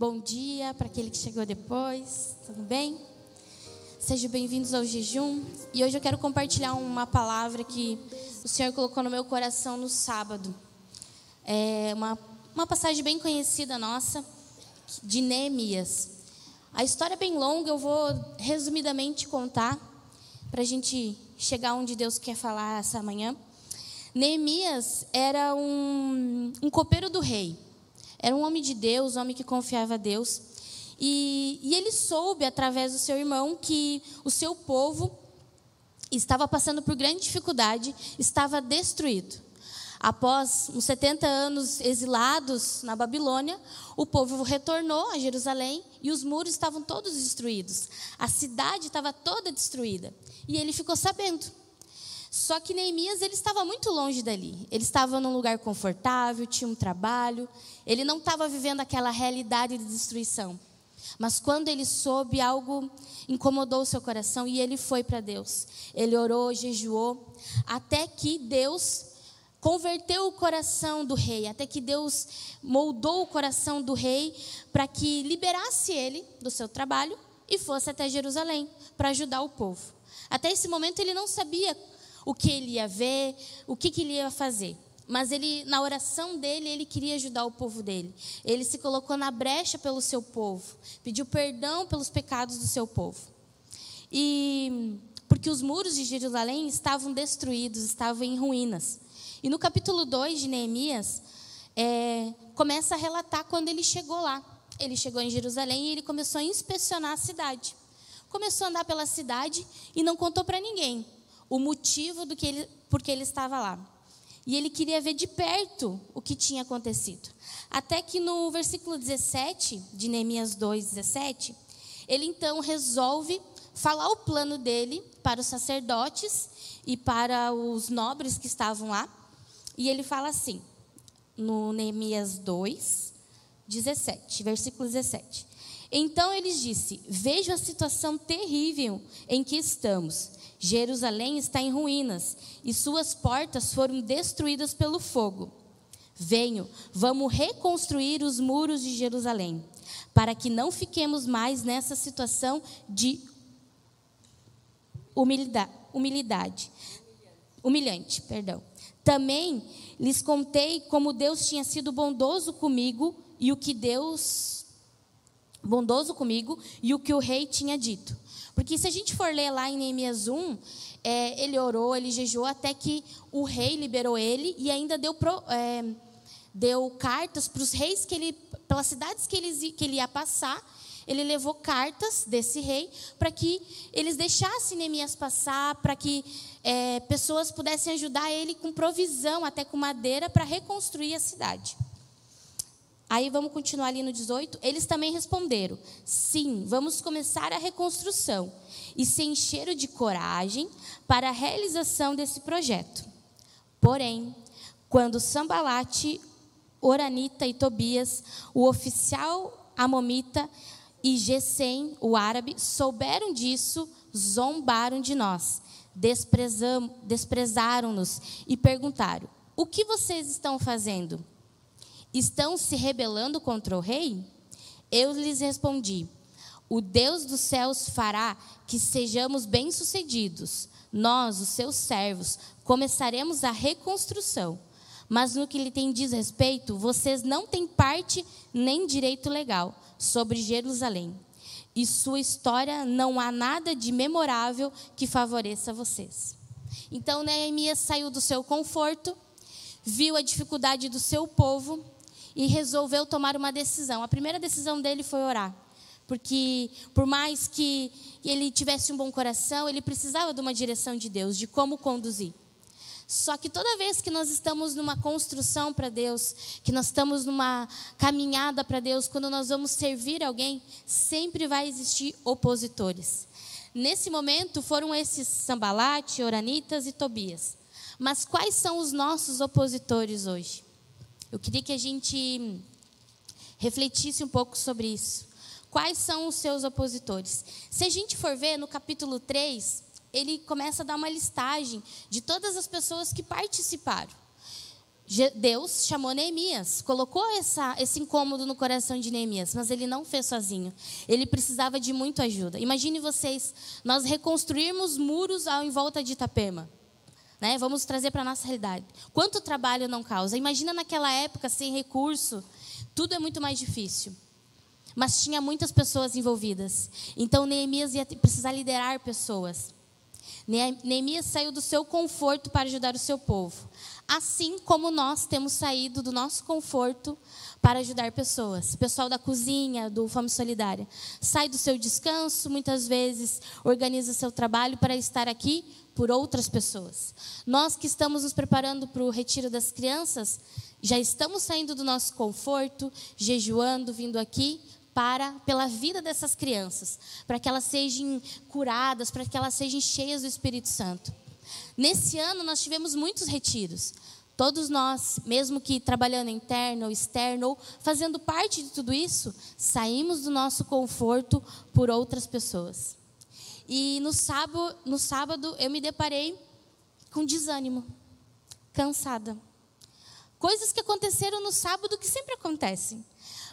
Bom dia para aquele que chegou depois, tudo bem? Sejam bem-vindos ao jejum. E hoje eu quero compartilhar uma palavra que o Senhor colocou no meu coração no sábado. É uma, uma passagem bem conhecida nossa, de Neemias. A história é bem longa, eu vou resumidamente contar, para a gente chegar onde Deus quer falar essa manhã. Neemias era um, um copeiro do rei. Era um homem de Deus, um homem que confiava a Deus. E, e ele soube, através do seu irmão, que o seu povo estava passando por grande dificuldade, estava destruído. Após uns 70 anos exilados na Babilônia, o povo retornou a Jerusalém e os muros estavam todos destruídos. A cidade estava toda destruída. E ele ficou sabendo. Só que Neemias ele estava muito longe dali. Ele estava num lugar confortável, tinha um trabalho. Ele não estava vivendo aquela realidade de destruição. Mas quando ele soube, algo incomodou o seu coração e ele foi para Deus. Ele orou, jejuou, até que Deus converteu o coração do rei, até que Deus moldou o coração do rei para que liberasse ele do seu trabalho e fosse até Jerusalém para ajudar o povo. Até esse momento ele não sabia o que ele ia ver, o que, que ele ia fazer. Mas ele, na oração dele, ele queria ajudar o povo dele. Ele se colocou na brecha pelo seu povo, pediu perdão pelos pecados do seu povo. E porque os muros de Jerusalém estavam destruídos, estavam em ruínas. E no capítulo 2 de Neemias, é, começa a relatar quando ele chegou lá. Ele chegou em Jerusalém e ele começou a inspecionar a cidade. Começou a andar pela cidade e não contou para ninguém o motivo do que ele, porque ele estava lá. E ele queria ver de perto o que tinha acontecido. Até que no versículo 17 de Neemias 2, 17, ele então resolve falar o plano dele para os sacerdotes e para os nobres que estavam lá. E ele fala assim, no Neemias 2, 17, versículo 17. Então eles disse: Vejo a situação terrível em que estamos Jerusalém está em ruínas e suas portas foram destruídas pelo fogo. Venho, vamos reconstruir os muros de Jerusalém, para que não fiquemos mais nessa situação de humildade, humilhade, humilhante, perdão. Também lhes contei como Deus tinha sido bondoso comigo e o que Deus bondoso comigo e o que o rei tinha dito. Porque se a gente for ler lá em Neemias 1, é, ele orou, ele jejuou até que o rei liberou ele e ainda deu, pro, é, deu cartas para os reis que ele, pelas cidades que ele, que ele ia passar. Ele levou cartas desse rei para que eles deixassem Neemias passar, para que é, pessoas pudessem ajudar ele com provisão, até com madeira, para reconstruir a cidade. Aí vamos continuar ali no 18. Eles também responderam: sim, vamos começar a reconstrução e se encheram de coragem para a realização desse projeto. Porém, quando Sambalate, Oranita e Tobias, o oficial Amomita e Gesem, o árabe, souberam disso, zombaram de nós, desprezaram-nos e perguntaram: O que vocês estão fazendo? Estão se rebelando contra o rei? Eu lhes respondi: O Deus dos céus fará que sejamos bem-sucedidos. Nós, os seus servos, começaremos a reconstrução. Mas no que lhe tem diz respeito, vocês não têm parte nem direito legal sobre Jerusalém. E sua história não há nada de memorável que favoreça vocês. Então Neemias saiu do seu conforto, viu a dificuldade do seu povo e resolveu tomar uma decisão. A primeira decisão dele foi orar. Porque, por mais que ele tivesse um bom coração, ele precisava de uma direção de Deus, de como conduzir. Só que toda vez que nós estamos numa construção para Deus, que nós estamos numa caminhada para Deus, quando nós vamos servir alguém, sempre vai existir opositores. Nesse momento foram esses Sambalate, Oranitas e Tobias. Mas quais são os nossos opositores hoje? Eu queria que a gente refletisse um pouco sobre isso. Quais são os seus opositores? Se a gente for ver no capítulo 3, ele começa a dar uma listagem de todas as pessoas que participaram. Deus chamou Neemias, colocou essa, esse incômodo no coração de Neemias, mas ele não fez sozinho. Ele precisava de muita ajuda. Imagine vocês, nós reconstruirmos muros ao em volta de Itapema. Né? Vamos trazer para a nossa realidade. Quanto trabalho não causa? Imagina naquela época, sem recurso, tudo é muito mais difícil. Mas tinha muitas pessoas envolvidas. Então Neemias ia precisar liderar pessoas. Neemias saiu do seu conforto para ajudar o seu povo. Assim como nós temos saído do nosso conforto para ajudar pessoas. Pessoal da cozinha, do Fome Solidária. Sai do seu descanso, muitas vezes organiza seu trabalho para estar aqui por outras pessoas. Nós que estamos nos preparando para o retiro das crianças, já estamos saindo do nosso conforto, jejuando, vindo aqui para pela vida dessas crianças, para que elas sejam curadas, para que elas sejam cheias do Espírito Santo. Nesse ano nós tivemos muitos retiros. Todos nós, mesmo que trabalhando interno ou externo, ou fazendo parte de tudo isso, saímos do nosso conforto por outras pessoas. E no sábado, no sábado eu me deparei com desânimo, cansada. Coisas que aconteceram no sábado que sempre acontecem.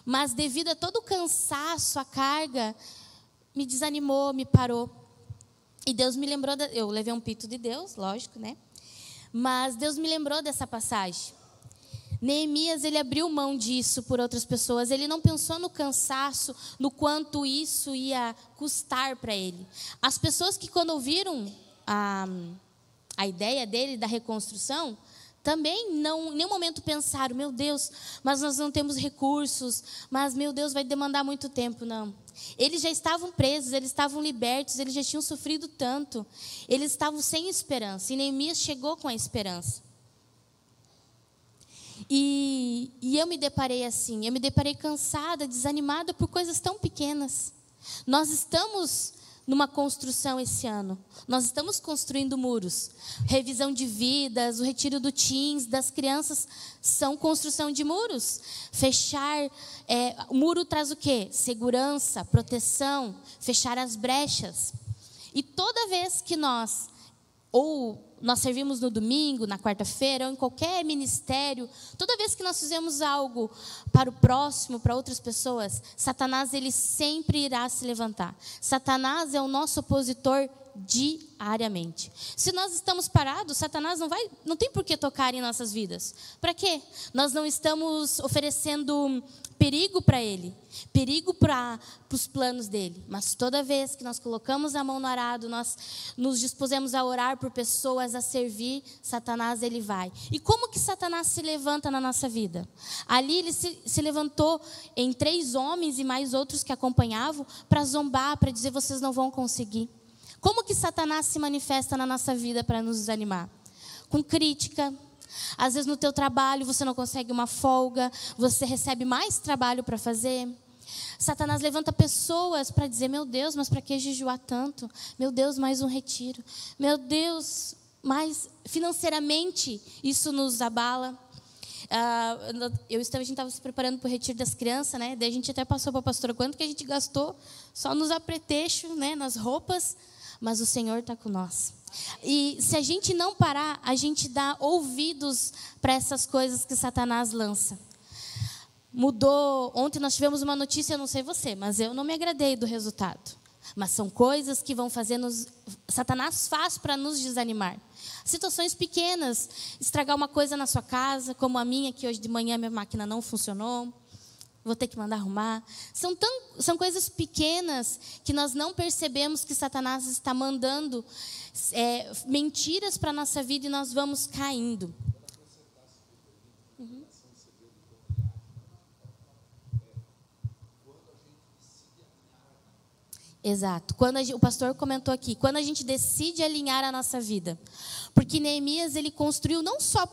Mas devido a todo o cansaço, a carga, me desanimou, me parou. E Deus me lembrou, de, eu levei um pito de Deus, lógico, né? Mas Deus me lembrou dessa passagem. Neemias, ele abriu mão disso por outras pessoas. Ele não pensou no cansaço, no quanto isso ia custar para ele. As pessoas que, quando ouviram a, a ideia dele da reconstrução, também não, em nenhum momento pensaram, meu Deus, mas nós não temos recursos, mas meu Deus, vai demandar muito tempo. Não. Eles já estavam presos, eles estavam libertos, eles já tinham sofrido tanto. Eles estavam sem esperança. E Neemias chegou com a esperança. E, e eu me deparei assim, eu me deparei cansada, desanimada por coisas tão pequenas. Nós estamos numa construção esse ano. Nós estamos construindo muros. Revisão de vidas, o retiro do teens, das crianças, são construção de muros. Fechar, é, o muro traz o quê? Segurança, proteção, fechar as brechas. E toda vez que nós, ou nós servimos no domingo, na quarta-feira, ou em qualquer ministério, toda vez que nós fizemos algo para o próximo, para outras pessoas, Satanás ele sempre irá se levantar. Satanás é o nosso opositor diariamente. Se nós estamos parados, Satanás não vai, não tem por que tocar em nossas vidas. Para quê? Nós não estamos oferecendo perigo para ele, perigo para os planos dele. Mas toda vez que nós colocamos a mão no arado, nós nos dispusemos a orar por pessoas, a servir, Satanás ele vai. E como que Satanás se levanta na nossa vida? Ali ele se, se levantou em três homens e mais outros que acompanhavam para zombar, para dizer vocês não vão conseguir. Como que Satanás se manifesta na nossa vida para nos desanimar? Com crítica, às vezes no teu trabalho você não consegue uma folga, você recebe mais trabalho para fazer. Satanás levanta pessoas para dizer: Meu Deus, mas para que jejuar tanto? Meu Deus, mais um retiro. Meu Deus, mas financeiramente isso nos abala. Uh, eu estava, a gente estava se preparando para o retiro das crianças, né? Daí a gente até passou para a pastora quanto que a gente gastou só nos apetrechos, né? Nas roupas, mas o Senhor está com nós. E se a gente não parar, a gente dá ouvidos para essas coisas que Satanás lança. Mudou. Ontem nós tivemos uma notícia, não sei você, mas eu não me agradei do resultado. Mas são coisas que vão fazer nos. Satanás faz para nos desanimar. Situações pequenas, estragar uma coisa na sua casa, como a minha, que hoje de manhã minha máquina não funcionou vou ter que mandar arrumar. São, tão, são coisas pequenas que nós não percebemos que Satanás está mandando é, mentiras para a nossa vida e nós vamos caindo. Uhum. Exato. Quando o pastor comentou aqui, quando a gente decide alinhar a nossa vida, porque Neemias ele construiu não só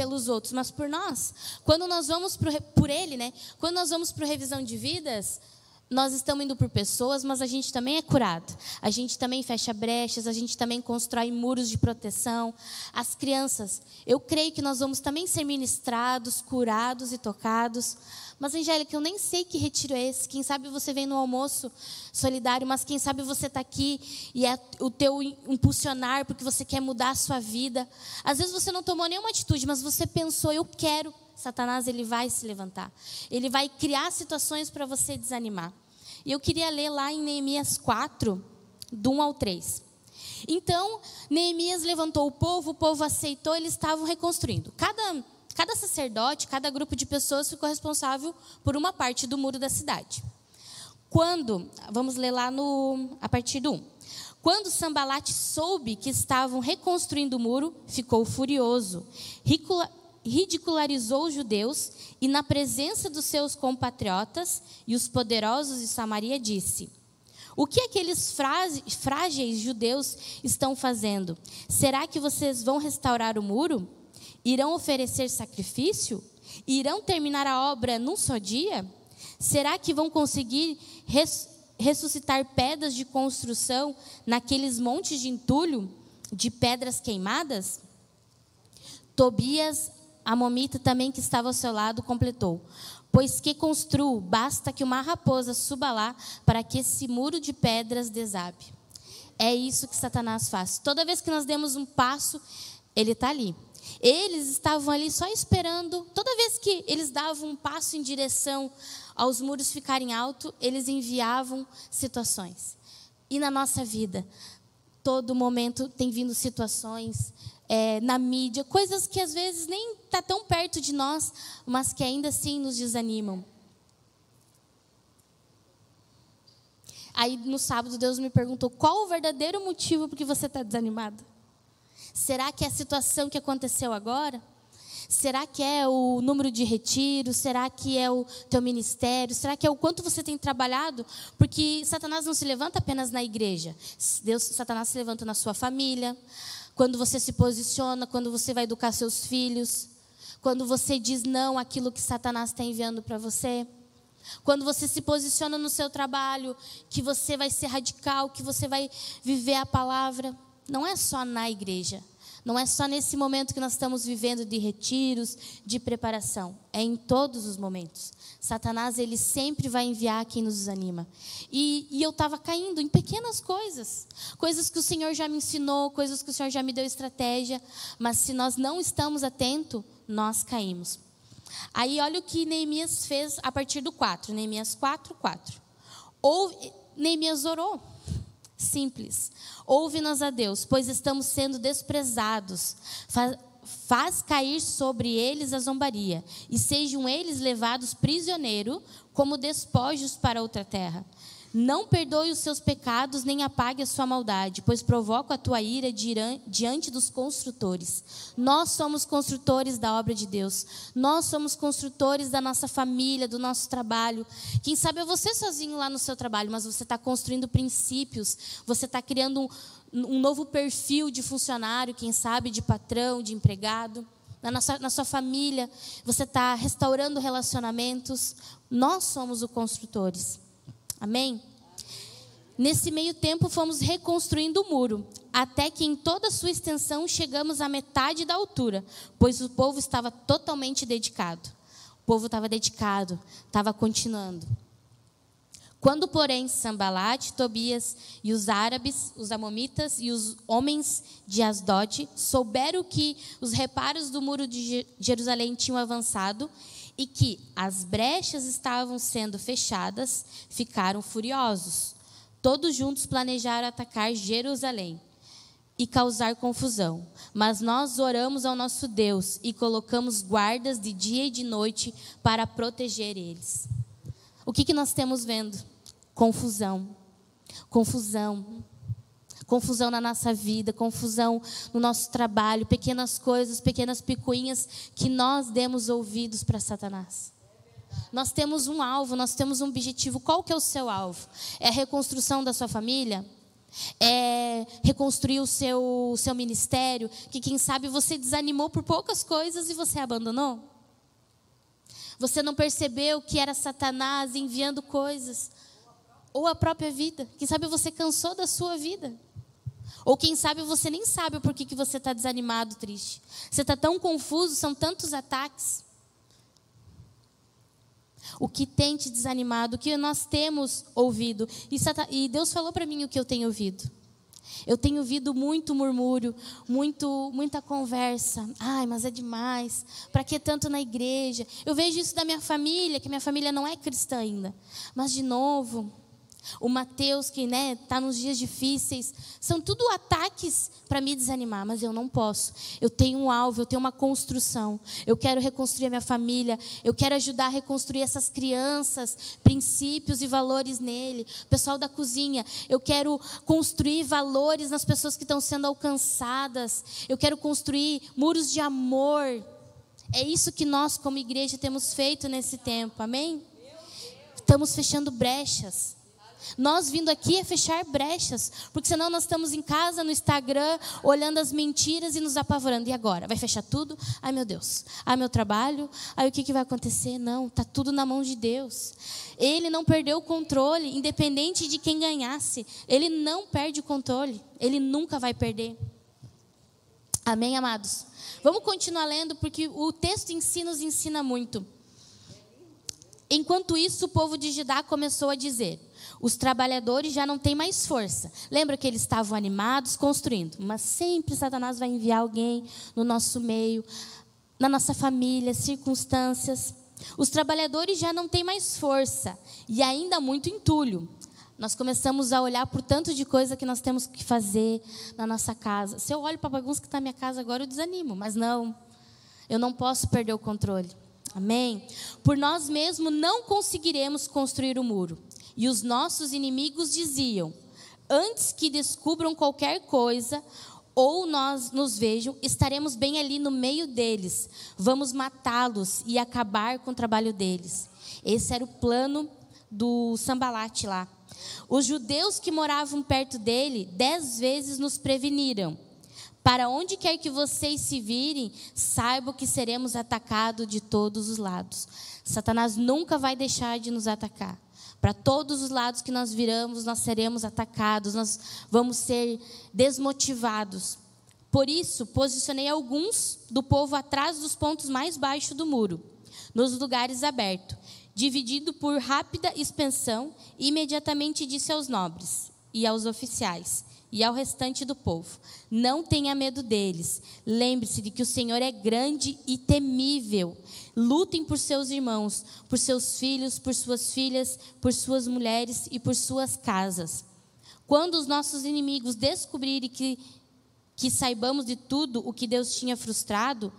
pelos outros, mas por nós. Quando nós vamos pro, por ele, né? Quando nós vamos para revisão de vidas, nós estamos indo por pessoas, mas a gente também é curado. A gente também fecha brechas, a gente também constrói muros de proteção. As crianças, eu creio que nós vamos também ser ministrados, curados e tocados. Mas, Angélica, eu nem sei que retiro é esse. Quem sabe você vem no almoço solidário, mas quem sabe você está aqui e é o teu impulsionar porque você quer mudar a sua vida. Às vezes você não tomou nenhuma atitude, mas você pensou, eu quero. Satanás ele vai se levantar. Ele vai criar situações para você desanimar. E eu queria ler lá em Neemias 4, do 1 ao 3. Então, Neemias levantou o povo, o povo aceitou, eles estavam reconstruindo. Cada, cada sacerdote, cada grupo de pessoas ficou responsável por uma parte do muro da cidade. Quando, vamos ler lá no, a partir do 1. Quando Sambalate soube que estavam reconstruindo o muro, ficou furioso ridicularizou os judeus e, na presença dos seus compatriotas e os poderosos de Samaria, disse: O que aqueles frágeis judeus estão fazendo? Será que vocês vão restaurar o muro? Irão oferecer sacrifício? Irão terminar a obra num só dia? Será que vão conseguir res ressuscitar pedras de construção naqueles montes de entulho, de pedras queimadas? Tobias a momita também que estava ao seu lado completou: Pois que construo, basta que uma raposa suba lá para que esse muro de pedras desabe. É isso que Satanás faz. Toda vez que nós demos um passo, ele está ali. Eles estavam ali só esperando. Toda vez que eles davam um passo em direção aos muros ficarem altos, eles enviavam situações. E na nossa vida, todo momento tem vindo situações, é, na mídia, coisas que às vezes nem está tão perto de nós, mas que ainda assim nos desanimam. Aí no sábado Deus me perguntou qual o verdadeiro motivo por que você está desanimado. Será que é a situação que aconteceu agora? Será que é o número de retiros? Será que é o teu ministério? Será que é o quanto você tem trabalhado? Porque Satanás não se levanta apenas na igreja. Deus, Satanás se levanta na sua família, quando você se posiciona, quando você vai educar seus filhos, quando você diz não àquilo que Satanás está enviando para você. Quando você se posiciona no seu trabalho, que você vai ser radical, que você vai viver a palavra. Não é só na igreja. Não é só nesse momento que nós estamos vivendo de retiros, de preparação. É em todos os momentos. Satanás, ele sempre vai enviar quem nos desanima. E, e eu estava caindo em pequenas coisas. Coisas que o Senhor já me ensinou, coisas que o Senhor já me deu estratégia. Mas se nós não estamos atentos, nós caímos. Aí olha o que Neemias fez a partir do 4. Neemias 4, 4. Ou Neemias orou. Simples. Ouve-nos a Deus, pois estamos sendo desprezados. Faz, faz cair sobre eles a zombaria, e sejam eles levados prisioneiros como despojos para outra terra. Não perdoe os seus pecados, nem apague a sua maldade, pois provoco a tua ira diante dos construtores. Nós somos construtores da obra de Deus. Nós somos construtores da nossa família, do nosso trabalho. Quem sabe é você sozinho lá no seu trabalho, mas você está construindo princípios, você está criando um, um novo perfil de funcionário, quem sabe, de patrão, de empregado. Na, nossa, na sua família, você está restaurando relacionamentos. Nós somos os construtores. Amém? Nesse meio tempo, fomos reconstruindo o muro, até que em toda sua extensão chegamos à metade da altura, pois o povo estava totalmente dedicado. O povo estava dedicado, estava continuando. Quando, porém, Sambalat, Tobias e os árabes, os amomitas e os homens de Asdod souberam que os reparos do muro de Jerusalém tinham avançado e que as brechas estavam sendo fechadas, ficaram furiosos. Todos juntos planejaram atacar Jerusalém e causar confusão. Mas nós oramos ao nosso Deus e colocamos guardas de dia e de noite para proteger eles. O que, que nós temos vendo? Confusão. Confusão confusão na nossa vida, confusão no nosso trabalho, pequenas coisas, pequenas picuinhas que nós demos ouvidos para Satanás. Nós temos um alvo, nós temos um objetivo. Qual que é o seu alvo? É a reconstrução da sua família? É reconstruir o seu, seu ministério? Que quem sabe você desanimou por poucas coisas e você abandonou? Você não percebeu que era Satanás enviando coisas Ou a própria vida. Quem sabe você cansou da sua vida. Ou quem sabe você nem sabe o porquê que você está desanimado, triste. Você está tão confuso, são tantos ataques. O que tem te desanimado, o que nós temos ouvido. E Deus falou para mim o que eu tenho ouvido. Eu tenho ouvido muito murmúrio, muito, muita conversa. Ai, mas é demais. Para que tanto na igreja? Eu vejo isso da minha família, que minha família não é cristã ainda. Mas de novo, o Mateus, que está né, tá nos dias difíceis, são tudo ataques para me desanimar, mas eu não posso. Eu tenho um alvo, eu tenho uma construção. Eu quero reconstruir a minha família, eu quero ajudar a reconstruir essas crianças, princípios e valores nele. Pessoal da cozinha, eu quero construir valores nas pessoas que estão sendo alcançadas. Eu quero construir muros de amor. É isso que nós, como igreja, temos feito nesse tempo, amém? Estamos fechando brechas. Nós vindo aqui é fechar brechas, porque senão nós estamos em casa, no Instagram, olhando as mentiras e nos apavorando. E agora? Vai fechar tudo? Ai meu Deus, ai meu trabalho, ai o que, que vai acontecer? Não, está tudo na mão de Deus. Ele não perdeu o controle, independente de quem ganhasse. Ele não perde o controle, ele nunca vai perder. Amém, amados? Vamos continuar lendo, porque o texto em si nos ensina muito. Enquanto isso, o povo de Judá começou a dizer: os trabalhadores já não têm mais força. Lembra que eles estavam animados, construindo. Mas sempre Satanás vai enviar alguém no nosso meio, na nossa família, circunstâncias. Os trabalhadores já não têm mais força e ainda muito entulho. Nós começamos a olhar por tanto de coisa que nós temos que fazer na nossa casa. Se eu olho para a bagunça que está na minha casa agora, eu desanimo, mas não. Eu não posso perder o controle. Amém? Por nós mesmos não conseguiremos construir o muro. E os nossos inimigos diziam: Antes que descubram qualquer coisa ou nós nos vejam, estaremos bem ali no meio deles. Vamos matá-los e acabar com o trabalho deles. Esse era o plano do Sambalate lá. Os judeus que moravam perto dele dez vezes nos preveniram. Para onde quer que vocês se virem, saibam que seremos atacados de todos os lados. Satanás nunca vai deixar de nos atacar. Para todos os lados que nós viramos, nós seremos atacados, nós vamos ser desmotivados. Por isso, posicionei alguns do povo atrás dos pontos mais baixos do muro, nos lugares abertos, dividido por rápida expansão, e imediatamente disse aos nobres e aos oficiais: e ao restante do povo: Não tenha medo deles. Lembre-se de que o Senhor é grande e temível. Lutem por seus irmãos, por seus filhos, por suas filhas, por suas mulheres e por suas casas. Quando os nossos inimigos descobrirem que, que saibamos de tudo o que Deus tinha frustrado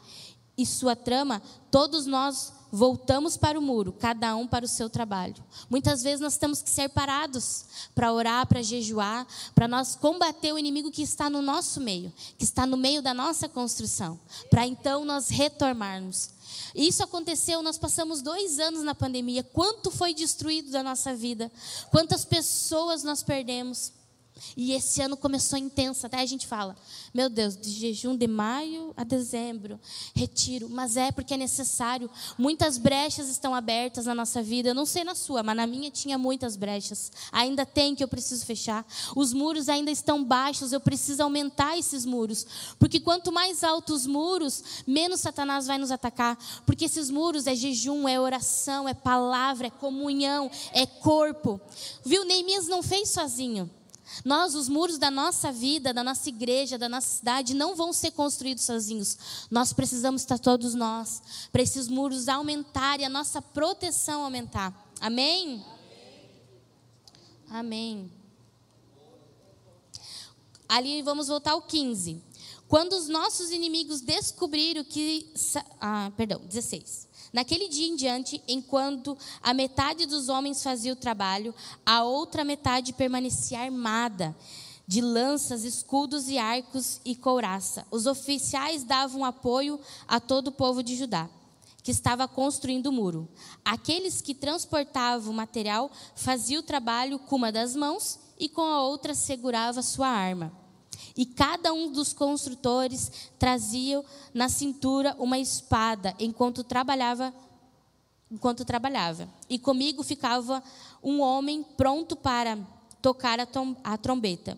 e sua trama, todos nós voltamos para o muro, cada um para o seu trabalho. Muitas vezes nós temos que ser parados para orar, para jejuar, para nós combater o inimigo que está no nosso meio, que está no meio da nossa construção, para então nós retornarmos. Isso aconteceu, nós passamos dois anos na pandemia. Quanto foi destruído da nossa vida? Quantas pessoas nós perdemos? E esse ano começou intenso, até a gente fala, meu Deus, de jejum de maio a dezembro, retiro, mas é porque é necessário. Muitas brechas estão abertas na nossa vida, eu não sei na sua, mas na minha tinha muitas brechas. Ainda tem que eu preciso fechar. Os muros ainda estão baixos, eu preciso aumentar esses muros, porque quanto mais altos os muros, menos Satanás vai nos atacar, porque esses muros é jejum, é oração, é palavra, é comunhão, é corpo. Viu? Neemias não fez sozinho. Nós, os muros da nossa vida, da nossa igreja, da nossa cidade, não vão ser construídos sozinhos. Nós precisamos estar todos nós, para esses muros aumentarem, a nossa proteção aumentar. Amém? Amém. Ali vamos voltar ao 15. Quando os nossos inimigos descobriram que. Ah, perdão, 16. Naquele dia em diante, enquanto a metade dos homens fazia o trabalho, a outra metade permanecia armada de lanças, escudos e arcos e couraça. Os oficiais davam apoio a todo o povo de Judá, que estava construindo o muro. Aqueles que transportavam o material faziam o trabalho com uma das mãos e com a outra segurava sua arma. E cada um dos construtores trazia na cintura uma espada enquanto trabalhava enquanto trabalhava. E comigo ficava um homem pronto para tocar a trombeta.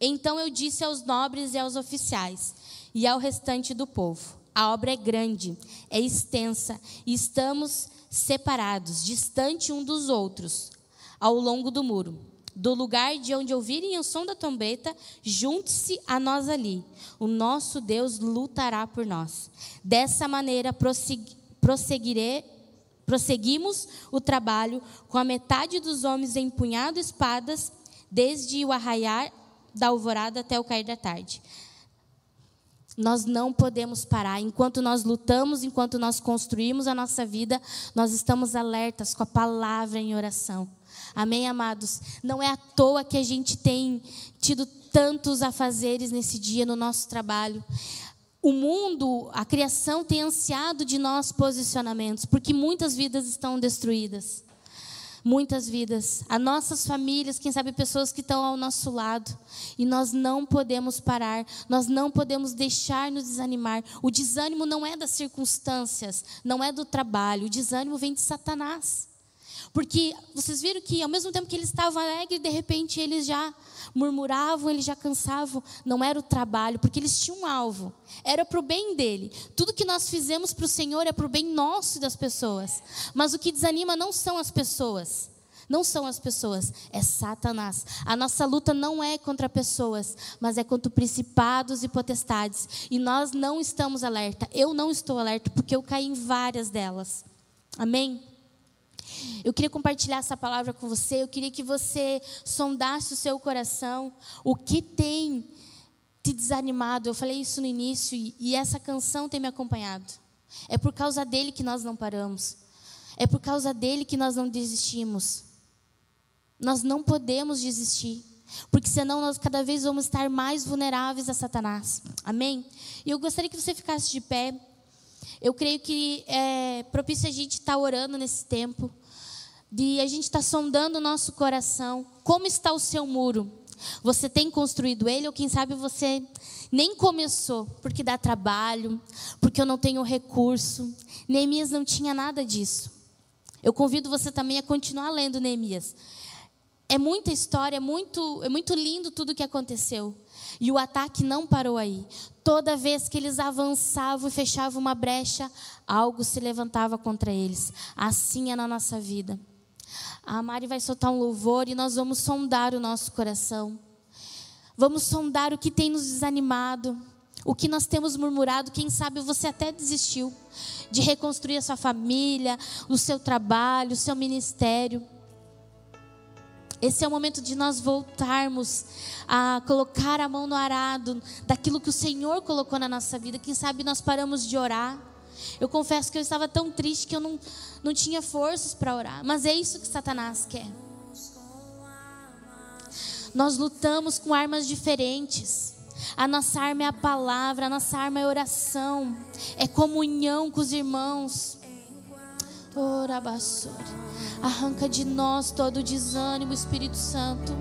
Então eu disse aos nobres e aos oficiais e ao restante do povo: A obra é grande, é extensa, e estamos separados, distante um dos outros, ao longo do muro. Do lugar de onde ouvirem o som da trombeta, junte-se a nós ali. O nosso Deus lutará por nós. Dessa maneira, prosseguirei Prosseguimos o trabalho com a metade dos homens empunhando espadas, desde o arraiar da alvorada até o cair da tarde. Nós não podemos parar. Enquanto nós lutamos, enquanto nós construímos a nossa vida, nós estamos alertas com a palavra em oração. Amém, amados? Não é à toa que a gente tem tido tantos afazeres nesse dia no nosso trabalho o mundo, a criação tem ansiado de nós posicionamentos, porque muitas vidas estão destruídas. Muitas vidas, as nossas famílias, quem sabe pessoas que estão ao nosso lado, e nós não podemos parar, nós não podemos deixar nos desanimar. O desânimo não é das circunstâncias, não é do trabalho, o desânimo vem de Satanás. Porque vocês viram que ao mesmo tempo que eles estavam alegres, de repente eles já murmuravam, eles já cansavam. Não era o trabalho, porque eles tinham um alvo. Era para o bem dele. Tudo que nós fizemos para o Senhor é para o bem nosso e das pessoas. Mas o que desanima não são as pessoas. Não são as pessoas, é Satanás. A nossa luta não é contra pessoas, mas é contra principados e potestades. E nós não estamos alerta. Eu não estou alerta porque eu caí em várias delas. Amém? Eu queria compartilhar essa palavra com você. Eu queria que você sondasse o seu coração. O que tem te desanimado? Eu falei isso no início e, essa canção tem me acompanhado. É por causa dele que nós não paramos. É por causa dele que nós não desistimos. Nós não podemos desistir. Porque senão nós cada vez vamos estar mais vulneráveis a Satanás. Amém? E eu gostaria que você ficasse de pé. Eu creio que é propício a gente estar orando nesse tempo de a gente estar tá sondando o nosso coração. Como está o seu muro? Você tem construído ele ou quem sabe você nem começou porque dá trabalho, porque eu não tenho recurso. Neemias não tinha nada disso. Eu convido você também a continuar lendo Neemias. É muita história, é muito, é muito lindo tudo o que aconteceu. E o ataque não parou aí. Toda vez que eles avançavam e fechavam uma brecha, algo se levantava contra eles. Assim é na nossa vida. A Mari vai soltar um louvor e nós vamos sondar o nosso coração. Vamos sondar o que tem nos desanimado, o que nós temos murmurado. Quem sabe você até desistiu de reconstruir a sua família, o seu trabalho, o seu ministério. Esse é o momento de nós voltarmos a colocar a mão no arado daquilo que o Senhor colocou na nossa vida. Quem sabe nós paramos de orar eu confesso que eu estava tão triste que eu não, não tinha forças para orar. Mas é isso que Satanás quer. Nós lutamos com armas diferentes. A nossa arma é a palavra, a nossa arma é oração, é comunhão com os irmãos. Ora, Arranca de nós todo o desânimo, Espírito Santo,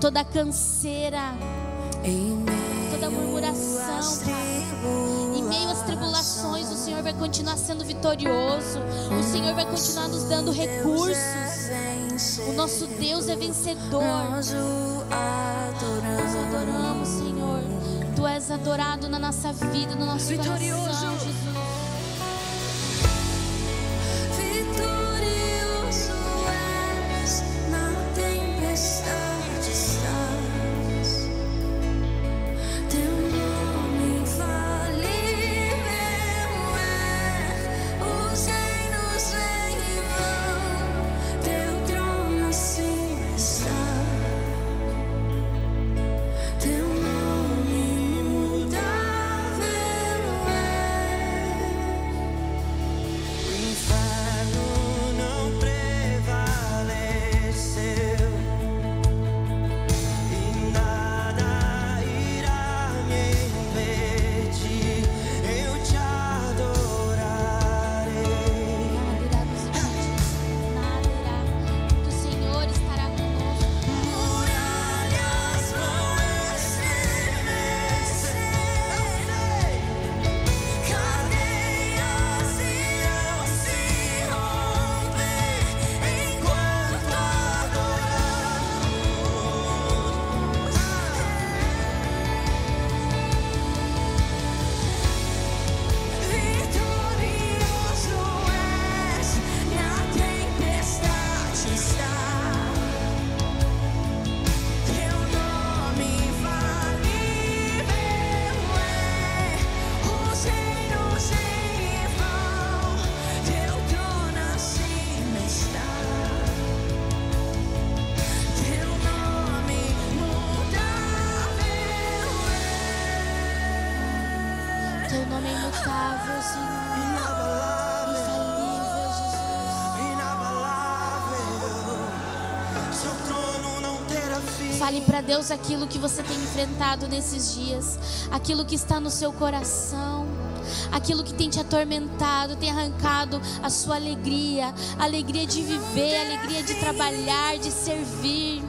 toda canseira, toda murmuração, Pai meio às tribulações, o Senhor vai continuar sendo vitorioso. O Senhor vai continuar nos dando recursos. O nosso Deus é vencedor. Nós adoramos, Senhor. Tu és adorado na nossa vida, no nosso vitorioso. coração, para Deus aquilo que você tem enfrentado nesses dias, aquilo que está no seu coração, aquilo que tem te atormentado, tem arrancado a sua alegria, a alegria de viver, a alegria de trabalhar, de servir.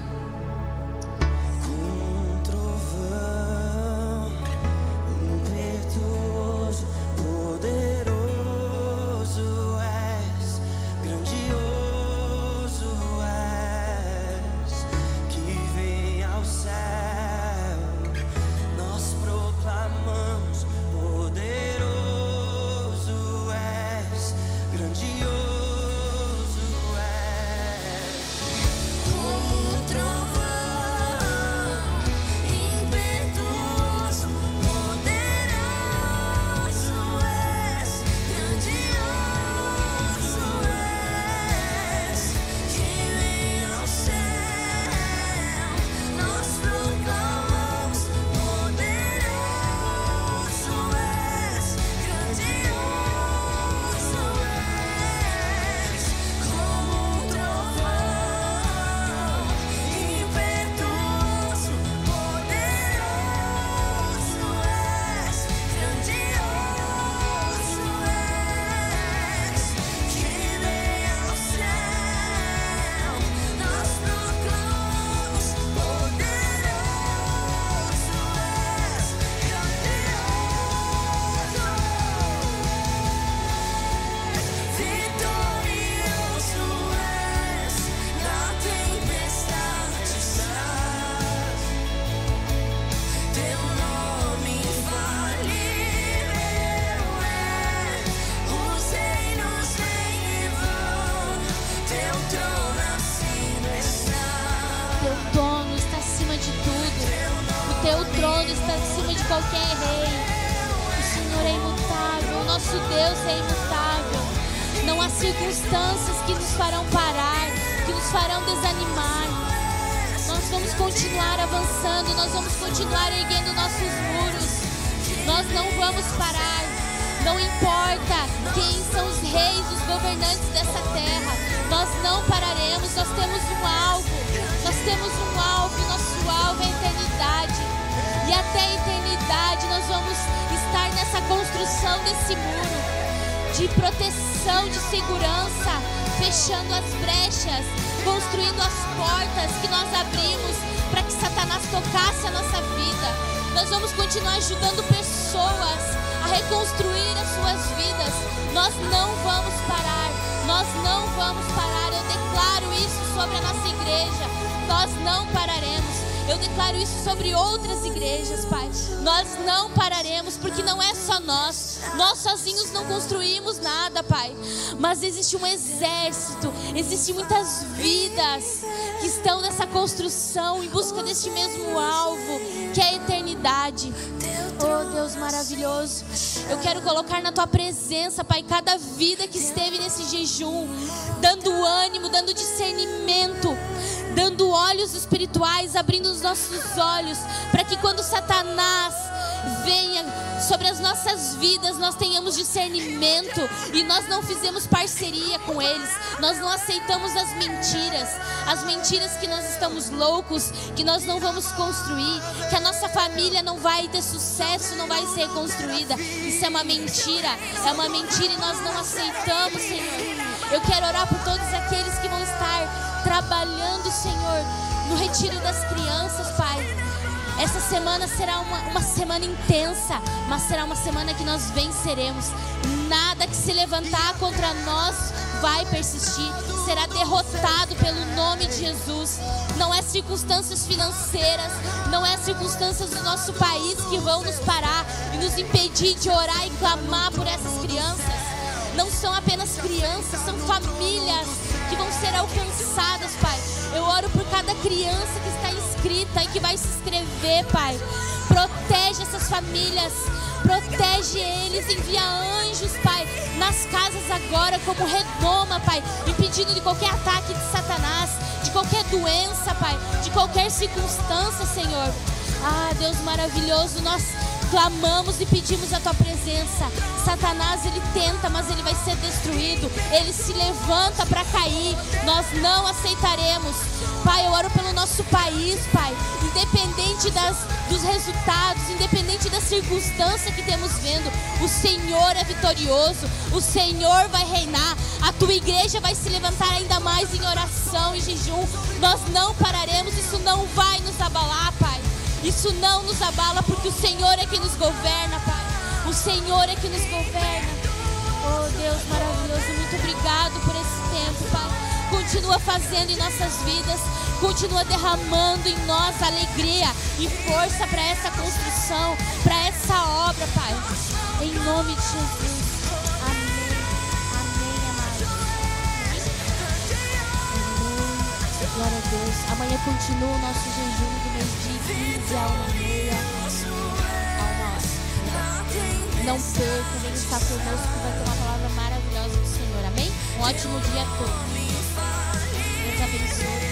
Construção desse muro de proteção, de segurança, fechando as brechas, construindo as portas que nós abrimos para que Satanás tocasse a nossa vida. Nós vamos continuar ajudando pessoas a reconstruir as suas vidas. Nós não vamos parar. Nós não vamos parar. Eu declaro isso sobre a nossa igreja. Nós não pararemos. Eu declaro isso sobre outras igrejas, Pai. Nós não pararemos, porque não é só nós. Nós sozinhos não construímos nada, Pai. Mas existe um exército, existem muitas vidas que estão nessa construção em busca deste mesmo alvo, que é a eternidade. Oh Deus maravilhoso, eu quero colocar na tua presença, Pai, cada vida que esteve nesse jejum, dando ânimo, dando discernimento, dando olhos espirituais, abrindo os nossos olhos, para que quando Satanás venha sobre as nossas vidas, nós tenhamos discernimento e nós não fizemos parceria com eles, nós não aceitamos as mentiras, as mentiras que nós estamos loucos, que nós não vamos construir, que a nossa família não vai ter sucesso, não vai ser construída. Isso é uma mentira, é uma mentira e nós não aceitamos, Senhor. Eu quero orar por todos aqueles que vão estar trabalhando, Senhor, no retiro das crianças, Pai. Essa semana será uma, uma semana intensa, mas será uma semana que nós venceremos. Nada que se levantar contra nós vai persistir, será derrotado pelo nome de Jesus. Não é circunstâncias financeiras, não é circunstâncias do nosso país que vão nos parar e nos impedir de orar e clamar por essas crianças. Não são apenas crianças, são famílias que vão ser alcançadas, Pai. Eu oro por cada criança que está inscrita e que vai se inscrever, Pai. Protege essas famílias, protege eles, envia anjos, Pai, nas casas agora, como redoma, Pai, impedindo de qualquer ataque de Satanás, de qualquer doença, Pai, de qualquer circunstância, Senhor. Ah, Deus maravilhoso, nós clamamos e pedimos a tua presença. Satanás, ele tenta, mas ele vai ser destruído. Ele se levanta para cair. Nós não aceitaremos. Pai, eu oro pelo nosso país, Pai. Independente das, dos resultados, independente da circunstância que temos vendo, o Senhor é vitorioso. O Senhor vai reinar. A tua igreja vai se levantar ainda mais em oração e jejum. Nós não pararemos. Isso não vai nos abalar, Pai. Isso não nos abala porque o Senhor é que nos governa, Pai. O Senhor é que nos governa. Oh Deus maravilhoso, muito obrigado por esse tempo, Pai. Continua fazendo em nossas vidas, continua derramando em nós alegria e força para essa construção, para essa obra, Pai. Em nome de Jesus. Amém. Amém. Amém. Glória a Deus. Amanhã continua o nosso jejum do meio-dia 15 a uma e meia. A uma hora. Não perca, vem estar conosco que vai ter uma palavra maravilhosa do Senhor. Amém? Um ótimo dia a todos. Deus abençoe.